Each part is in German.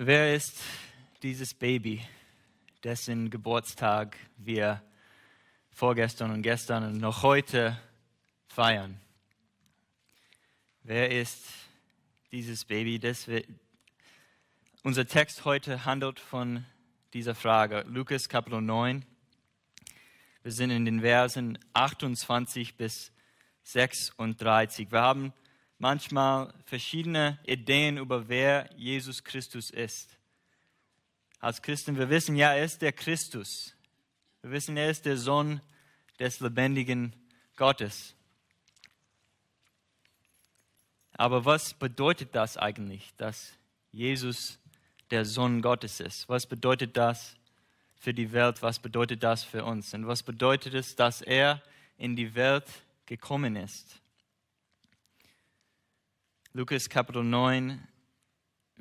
Wer ist dieses Baby, dessen Geburtstag wir vorgestern und gestern und noch heute feiern? Wer ist dieses Baby? Wir, unser Text heute handelt von dieser Frage. Lukas Kapitel 9. Wir sind in den Versen 28 bis 36. Wir haben manchmal verschiedene Ideen über wer Jesus Christus ist. Als Christen, wir wissen ja, er ist der Christus. Wir wissen, er ist der Sohn des lebendigen Gottes. Aber was bedeutet das eigentlich, dass Jesus der Sohn Gottes ist? Was bedeutet das für die Welt? Was bedeutet das für uns? Und was bedeutet es, dass er in die Welt gekommen ist? Lukas Kapitel 9,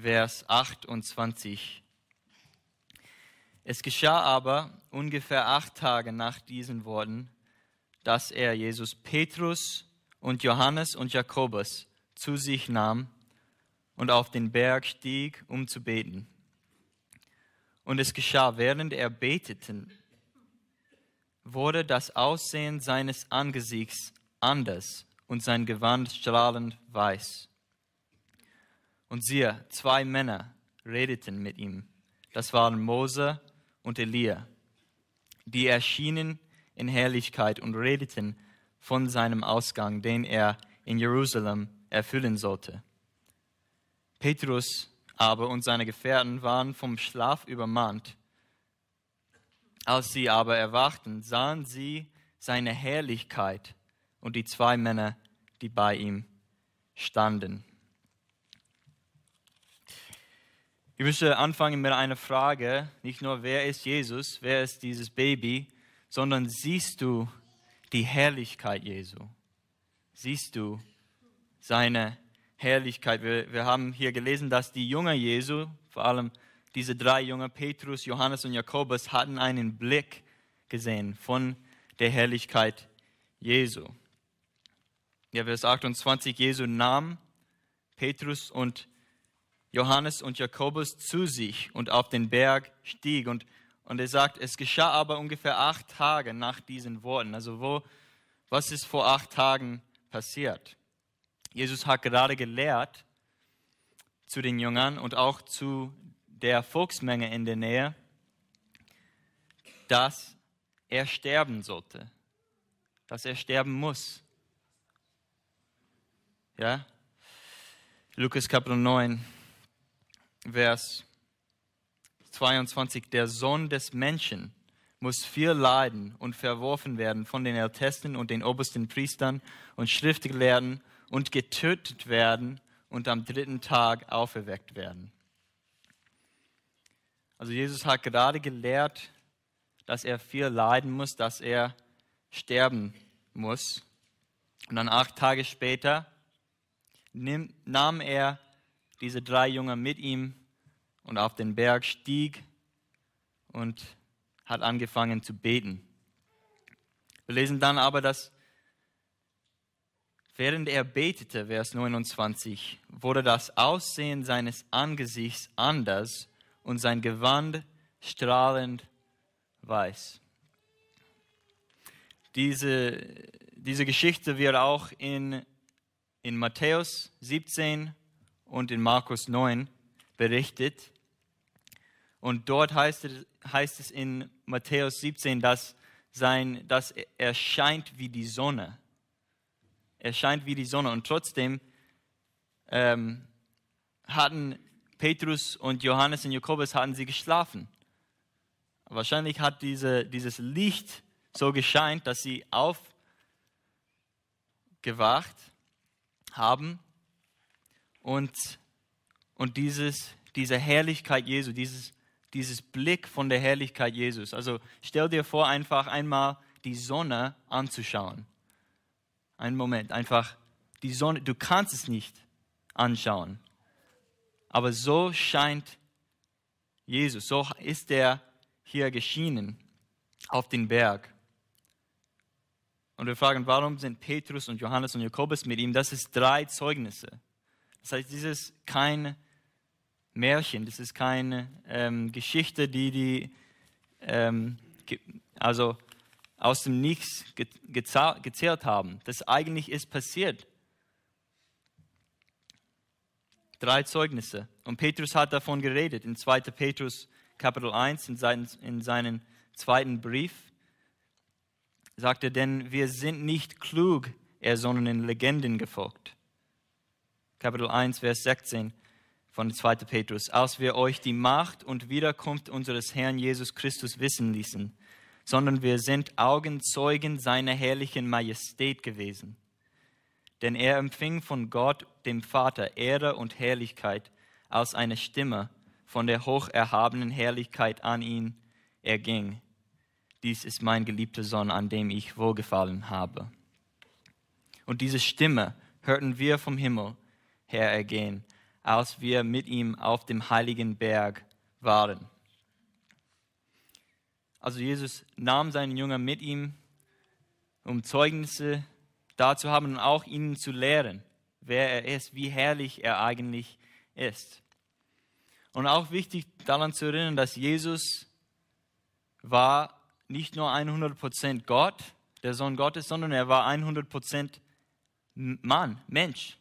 Vers 28. Es geschah aber ungefähr acht Tage nach diesen Worten, dass er Jesus Petrus und Johannes und Jakobus zu sich nahm und auf den Berg stieg, um zu beten. Und es geschah, während er betete, wurde das Aussehen seines Angesichts anders und sein Gewand strahlend weiß. Und siehe, zwei Männer redeten mit ihm. Das waren Mose und Elia. Die erschienen in Herrlichkeit und redeten von seinem Ausgang, den er in Jerusalem erfüllen sollte. Petrus aber und seine Gefährten waren vom Schlaf übermannt. Als sie aber erwachten, sahen sie seine Herrlichkeit und die zwei Männer, die bei ihm standen. Ich möchte anfangen mit einer Frage, nicht nur wer ist Jesus, wer ist dieses Baby, sondern siehst du die Herrlichkeit Jesu? Siehst du seine Herrlichkeit? Wir, wir haben hier gelesen, dass die Jünger Jesu, vor allem diese drei Jünger, Petrus, Johannes und Jakobus, hatten einen Blick gesehen von der Herrlichkeit Jesu. Ja, Vers 28, Jesu nahm Petrus und Johannes und Jakobus zu sich und auf den Berg stieg. Und, und er sagt, es geschah aber ungefähr acht Tage nach diesen Worten. Also wo, was ist vor acht Tagen passiert? Jesus hat gerade gelehrt zu den Jüngern und auch zu der Volksmenge in der Nähe, dass er sterben sollte, dass er sterben muss. Ja? Lukas Kapitel 9, Vers 22, der Sohn des Menschen muss viel leiden und verworfen werden von den Ältesten und den obersten Priestern und Schriftgelehrten und getötet werden und am dritten Tag auferweckt werden. Also Jesus hat gerade gelehrt, dass er viel leiden muss, dass er sterben muss. Und dann acht Tage später nahm er diese drei Jünger mit ihm und auf den Berg stieg und hat angefangen zu beten. Wir lesen dann aber, dass während er betete, Vers 29, wurde das Aussehen seines Angesichts anders und sein Gewand strahlend weiß. Diese, diese Geschichte wird auch in, in Matthäus 17 und in Markus 9 berichtet. Und dort heißt es, heißt es in Matthäus 17, dass, sein, dass er scheint wie die Sonne. Er scheint wie die Sonne. Und trotzdem ähm, hatten Petrus und Johannes und Jakobus hatten sie geschlafen. Wahrscheinlich hat diese, dieses Licht so gescheint, dass sie aufgewacht haben und, und dieses, diese Herrlichkeit Jesu, dieses, dieses Blick von der Herrlichkeit Jesus. Also stell dir vor, einfach einmal die Sonne anzuschauen. Einen Moment, einfach die Sonne, du kannst es nicht anschauen. Aber so scheint Jesus, so ist er hier geschienen auf den Berg. Und wir fragen, warum sind Petrus und Johannes und Jakobus mit ihm? Das ist drei Zeugnisse. Das heißt, dies ist kein Märchen, das ist keine ähm, Geschichte, die die ähm, also aus dem Nichts ge gezählt haben. Das eigentlich ist passiert. Drei Zeugnisse. Und Petrus hat davon geredet in 2. Petrus Kapitel 1 in, seinen, in seinen zweiten Brief. Sagt er, denn wir sind nicht klug, er sondern in Legenden gefolgt. Kapitel 1, Vers 16 von 2. Petrus. Als wir euch die Macht und Wiederkunft unseres Herrn Jesus Christus wissen ließen, sondern wir sind Augenzeugen seiner herrlichen Majestät gewesen denn er empfing von Gott, dem Vater, Ehre und Herrlichkeit als eine Stimme von der hocherhabenen Herrlichkeit an ihn erging. Dies ist mein geliebter Sohn, an dem ich wohlgefallen habe. Und diese Stimme hörten wir vom Himmel her ergehen, als wir mit ihm auf dem heiligen Berg waren. Also Jesus nahm seinen Jünger mit ihm, um Zeugnisse dazu haben und auch ihnen zu lehren, wer er ist, wie herrlich er eigentlich ist. Und auch wichtig daran zu erinnern, dass Jesus war nicht nur 100% Gott, der Sohn Gottes, sondern er war 100% Mann, Mensch.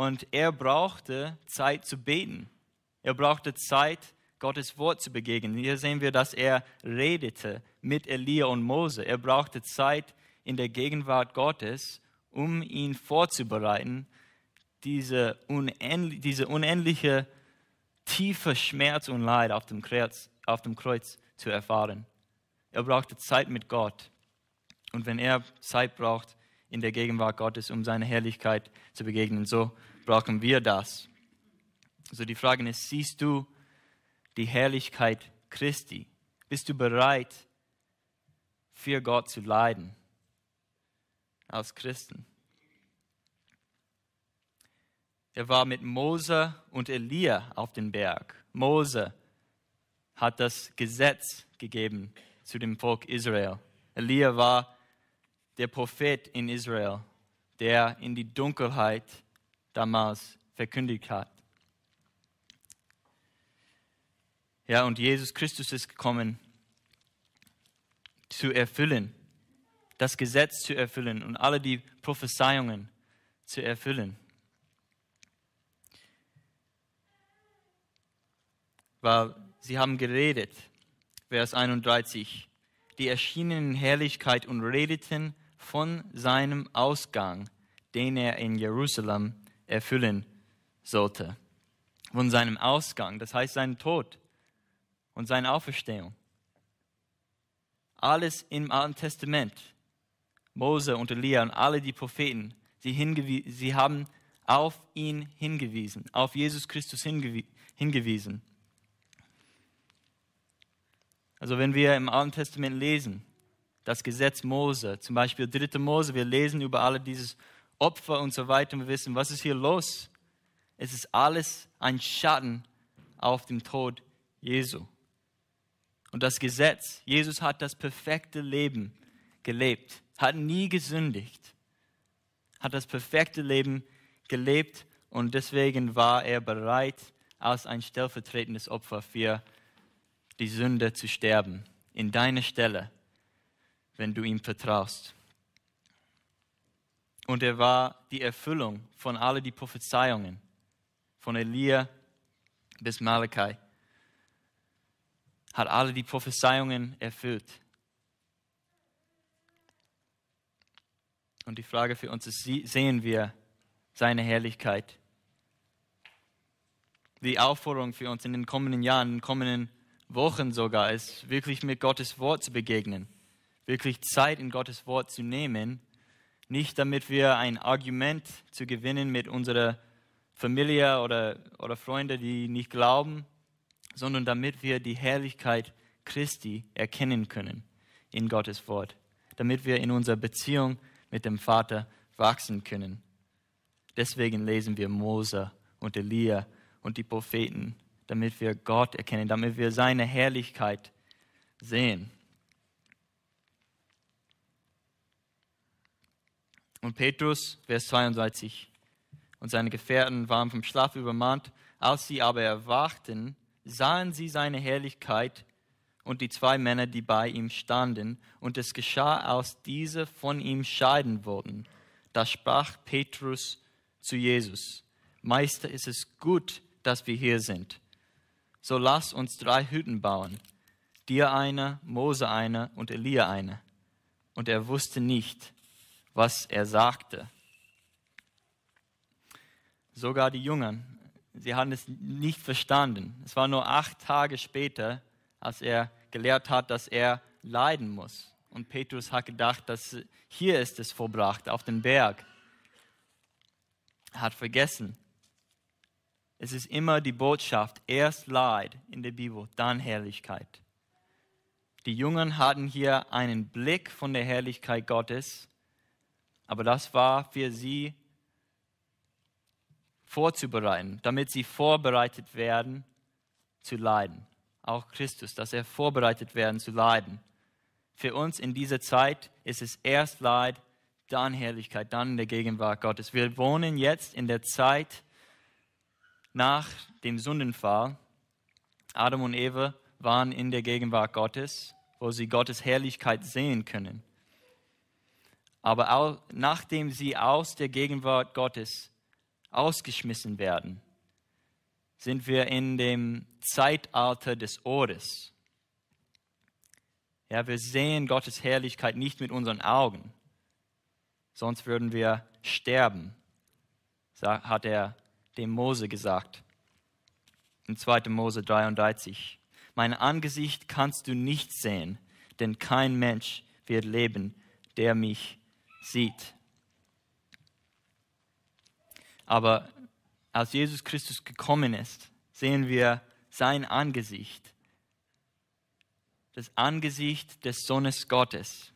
Und er brauchte Zeit zu beten. Er brauchte Zeit, Gottes Wort zu begegnen. Hier sehen wir, dass er redete mit Elia und Mose. Er brauchte Zeit, in der Gegenwart Gottes, um ihn vorzubereiten, diese, unendlich, diese unendliche tiefe Schmerz und Leid auf dem, Kreuz, auf dem Kreuz zu erfahren. Er brauchte Zeit mit Gott. Und wenn er Zeit braucht in der Gegenwart Gottes, um seine Herrlichkeit zu begegnen, so brauchen wir das. Also die Frage ist, siehst du die Herrlichkeit Christi? Bist du bereit, für Gott zu leiden? als Christen. Er war mit Mose und Elia auf dem Berg. Mose hat das Gesetz gegeben zu dem Volk Israel. Elia war der Prophet in Israel, der in die Dunkelheit damals verkündigt hat. Ja, und Jesus Christus ist gekommen, zu erfüllen das Gesetz zu erfüllen und alle die Prophezeiungen zu erfüllen. Weil sie haben geredet, Vers 31, die erschienen in Herrlichkeit und redeten von seinem Ausgang, den er in Jerusalem erfüllen sollte. Von seinem Ausgang, das heißt seinen Tod und seine Auferstehung. Alles im Alten Testament Mose und Elia und alle die Propheten, sie, sie haben auf ihn hingewiesen, auf Jesus Christus hingew hingewiesen. Also wenn wir im Alten Testament lesen, das Gesetz Mose, zum Beispiel 3. Mose, wir lesen über alle dieses Opfer und so weiter und wir wissen, was ist hier los? Es ist alles ein Schatten auf dem Tod Jesu. Und das Gesetz, Jesus hat das perfekte Leben gelebt hat nie gesündigt, hat das perfekte Leben gelebt und deswegen war er bereit, als ein stellvertretendes Opfer für die Sünde zu sterben, in deiner Stelle, wenn du ihm vertraust. Und er war die Erfüllung von all die Prophezeiungen, von Elia bis Malachi, hat alle die Prophezeiungen erfüllt. Und die Frage für uns ist, sehen wir seine Herrlichkeit? Die Aufforderung für uns in den kommenden Jahren, in den kommenden Wochen sogar, ist wirklich mit Gottes Wort zu begegnen, wirklich Zeit in Gottes Wort zu nehmen, nicht damit wir ein Argument zu gewinnen mit unserer Familie oder, oder Freunde, die nicht glauben, sondern damit wir die Herrlichkeit Christi erkennen können in Gottes Wort, damit wir in unserer Beziehung mit dem Vater wachsen können. Deswegen lesen wir Mose und Elia und die Propheten, damit wir Gott erkennen, damit wir seine Herrlichkeit sehen. Und Petrus, Vers 32, und seine Gefährten waren vom Schlaf übermannt, Als sie aber erwachten, sahen sie seine Herrlichkeit und die zwei Männer, die bei ihm standen. Und es geschah, als diese von ihm scheiden wollten. Da sprach Petrus zu Jesus, Meister, ist es gut, dass wir hier sind. So lass uns drei Hütten bauen, dir eine, Mose eine und Elia eine. Und er wusste nicht, was er sagte. Sogar die Jünger, sie hatten es nicht verstanden. Es war nur acht Tage später, als er gelehrt hat, dass er leiden muss. Und Petrus hat gedacht, dass hier ist es vollbracht, auf dem Berg. Er hat vergessen. Es ist immer die Botschaft, erst Leid in der Bibel, dann Herrlichkeit. Die Jungen hatten hier einen Blick von der Herrlichkeit Gottes, aber das war für sie vorzubereiten, damit sie vorbereitet werden zu leiden auch Christus, dass er vorbereitet werden zu leiden. Für uns in dieser Zeit ist es erst Leid, dann Herrlichkeit, dann in der Gegenwart Gottes. Wir wohnen jetzt in der Zeit nach dem Sündenfall. Adam und Eva waren in der Gegenwart Gottes, wo sie Gottes Herrlichkeit sehen können. Aber auch, nachdem sie aus der Gegenwart Gottes ausgeschmissen werden, sind wir in dem Zeitalter des Ohres. Ja, wir sehen Gottes Herrlichkeit nicht mit unseren Augen, sonst würden wir sterben, hat er dem Mose gesagt. Im 2. Mose 33. Mein Angesicht kannst du nicht sehen, denn kein Mensch wird leben, der mich sieht. Aber als Jesus Christus gekommen ist, sehen wir sein Angesicht, das Angesicht des Sohnes Gottes,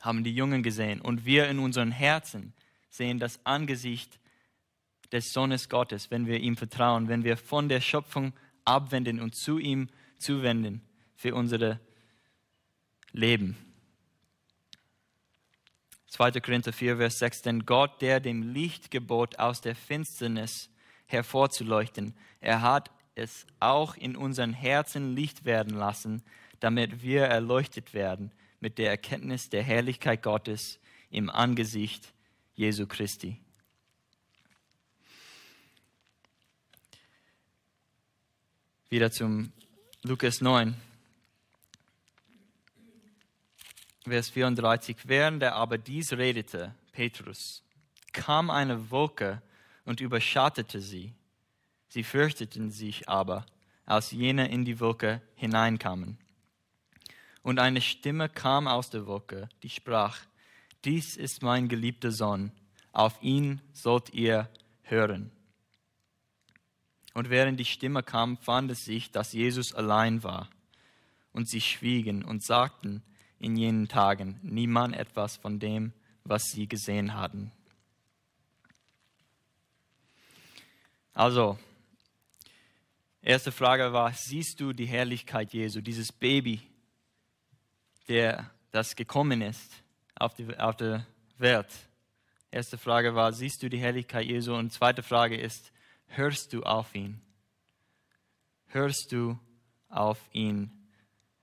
haben die Jungen gesehen. Und wir in unseren Herzen sehen das Angesicht des Sohnes Gottes, wenn wir ihm vertrauen, wenn wir von der Schöpfung abwenden und zu ihm zuwenden für unser Leben. 2. Korinther 4, Vers 6, denn Gott, der dem Licht gebot, aus der Finsternis hervorzuleuchten, er hat es auch in unseren Herzen Licht werden lassen, damit wir erleuchtet werden mit der Erkenntnis der Herrlichkeit Gottes im Angesicht Jesu Christi. Wieder zum Lukas 9. Vers 34. Während er aber dies redete, Petrus, kam eine Wolke und überschattete sie. Sie fürchteten sich aber, als jene in die Wolke hineinkamen. Und eine Stimme kam aus der Wolke, die sprach, dies ist mein geliebter Sohn, auf ihn sollt ihr hören. Und während die Stimme kam, fand es sich, dass Jesus allein war. Und sie schwiegen und sagten, in jenen Tagen niemand etwas von dem, was sie gesehen hatten. Also, erste Frage war, siehst du die Herrlichkeit Jesu, dieses Baby, der das gekommen ist auf die, auf die Welt? Erste Frage war, siehst du die Herrlichkeit Jesu? Und zweite Frage ist, hörst du auf ihn? Hörst du auf ihn?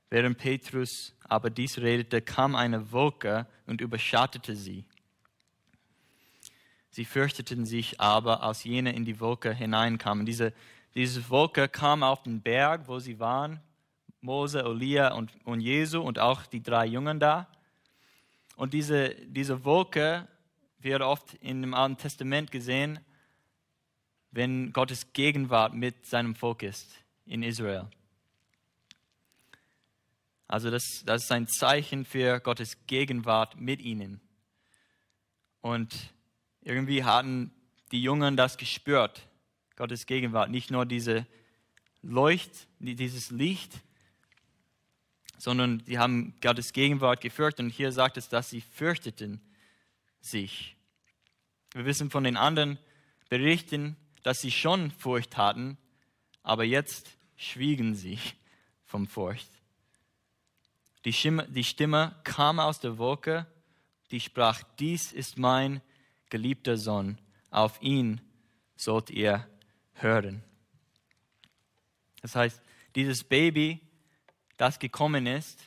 Während Petrus aber dies redete, kam eine Wolke und überschattete sie. Sie fürchteten sich aber, als jene in die Wolke hineinkamen. Diese, diese Wolke kam auf den Berg, wo sie waren, Mose, Elia und, und Jesu und auch die drei Jungen da. Und diese, diese Wolke wird oft in dem Alten Testament gesehen, wenn Gottes Gegenwart mit seinem Volk ist in Israel. Also das, das ist ein Zeichen für Gottes Gegenwart mit ihnen. Und irgendwie hatten die Jungen das gespürt, Gottes Gegenwart. Nicht nur diese Leucht, dieses Licht, sondern sie haben Gottes Gegenwart geführt. Und hier sagt es, dass sie fürchteten sich. Wir wissen von den anderen Berichten, dass sie schon Furcht hatten, aber jetzt schwiegen sie vom Furcht. Die Stimme, die Stimme kam aus der Wolke, die sprach, dies ist mein geliebter Sohn, auf ihn sollt ihr hören. Das heißt, dieses Baby, das gekommen ist,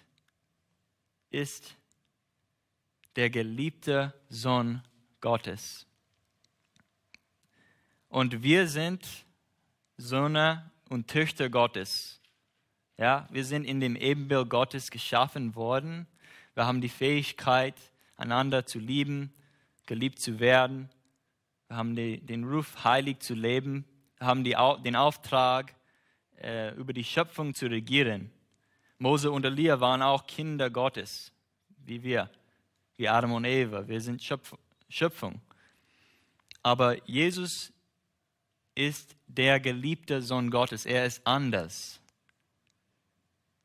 ist der geliebte Sohn Gottes. Und wir sind Söhne und Töchter Gottes. Ja, wir sind in dem Ebenbild Gottes geschaffen worden. Wir haben die Fähigkeit, einander zu lieben, geliebt zu werden. Wir haben die, den Ruf, heilig zu leben. Wir haben die, den Auftrag, äh, über die Schöpfung zu regieren. Mose und Elia waren auch Kinder Gottes, wie wir, wie Adam und Eva. Wir sind Schöpfung. Aber Jesus ist der geliebte Sohn Gottes. Er ist anders.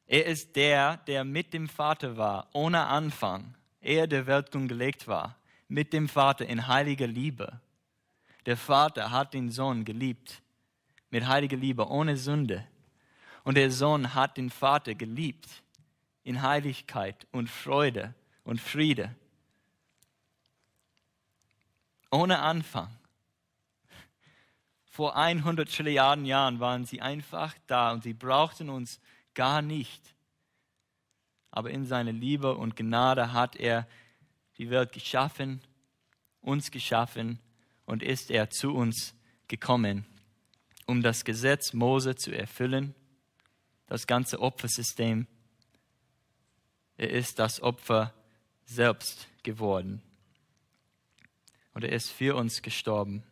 Er ist der, der mit dem Vater war, ohne Anfang, ehe der Weltgrund gelegt war, mit dem Vater in heiliger Liebe. Der Vater hat den Sohn geliebt, mit heiliger Liebe, ohne Sünde. Und der Sohn hat den Vater geliebt, in Heiligkeit und Freude und Friede. Ohne Anfang. Vor 100 Trilliarden Jahren waren sie einfach da und sie brauchten uns gar nicht. Aber in seiner Liebe und Gnade hat er die Welt geschaffen, uns geschaffen und ist er zu uns gekommen, um das Gesetz Mose zu erfüllen, das ganze Opfersystem. Er ist das Opfer selbst geworden. Und er ist für uns gestorben.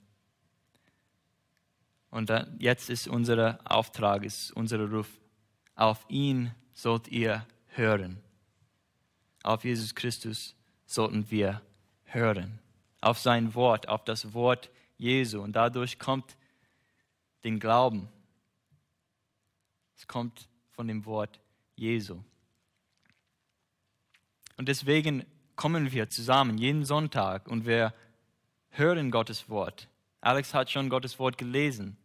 Und jetzt ist unser Auftrag, ist unser Ruf, auf ihn sollt ihr hören. Auf Jesus Christus sollten wir hören. Auf sein Wort, auf das Wort Jesu. Und dadurch kommt den Glauben. Es kommt von dem Wort Jesu. Und deswegen kommen wir zusammen jeden Sonntag und wir hören Gottes Wort. Alex hat schon Gottes Wort gelesen.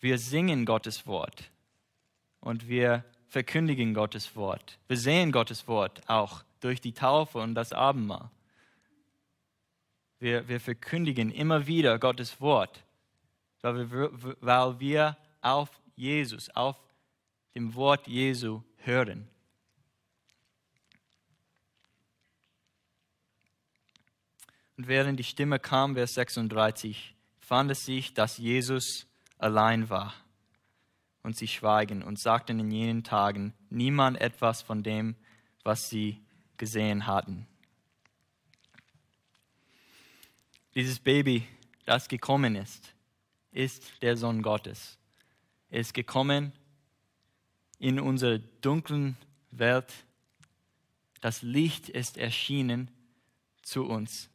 Wir singen Gottes Wort und wir verkündigen Gottes Wort. Wir sehen Gottes Wort auch durch die Taufe und das Abendmahl. Wir, wir verkündigen immer wieder Gottes Wort, weil wir, weil wir auf Jesus, auf dem Wort Jesu hören. Und während die Stimme kam, Vers 36, fand es sich, dass Jesus allein war. Und sie schweigen und sagten in jenen Tagen niemand etwas von dem, was sie gesehen hatten. Dieses Baby, das gekommen ist, ist der Sohn Gottes. Er ist gekommen in unsere dunklen Welt. Das Licht ist erschienen zu uns.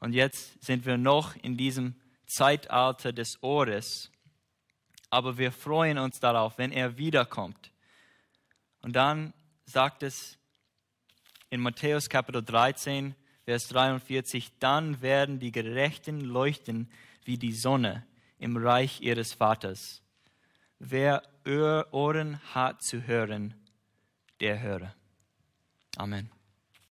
Und jetzt sind wir noch in diesem Zeitalter des Ohres. Aber wir freuen uns darauf, wenn er wiederkommt. Und dann sagt es in Matthäus Kapitel 13, Vers 43, dann werden die Gerechten leuchten wie die Sonne im Reich ihres Vaters. Wer Ohren hat zu hören, der höre. Amen.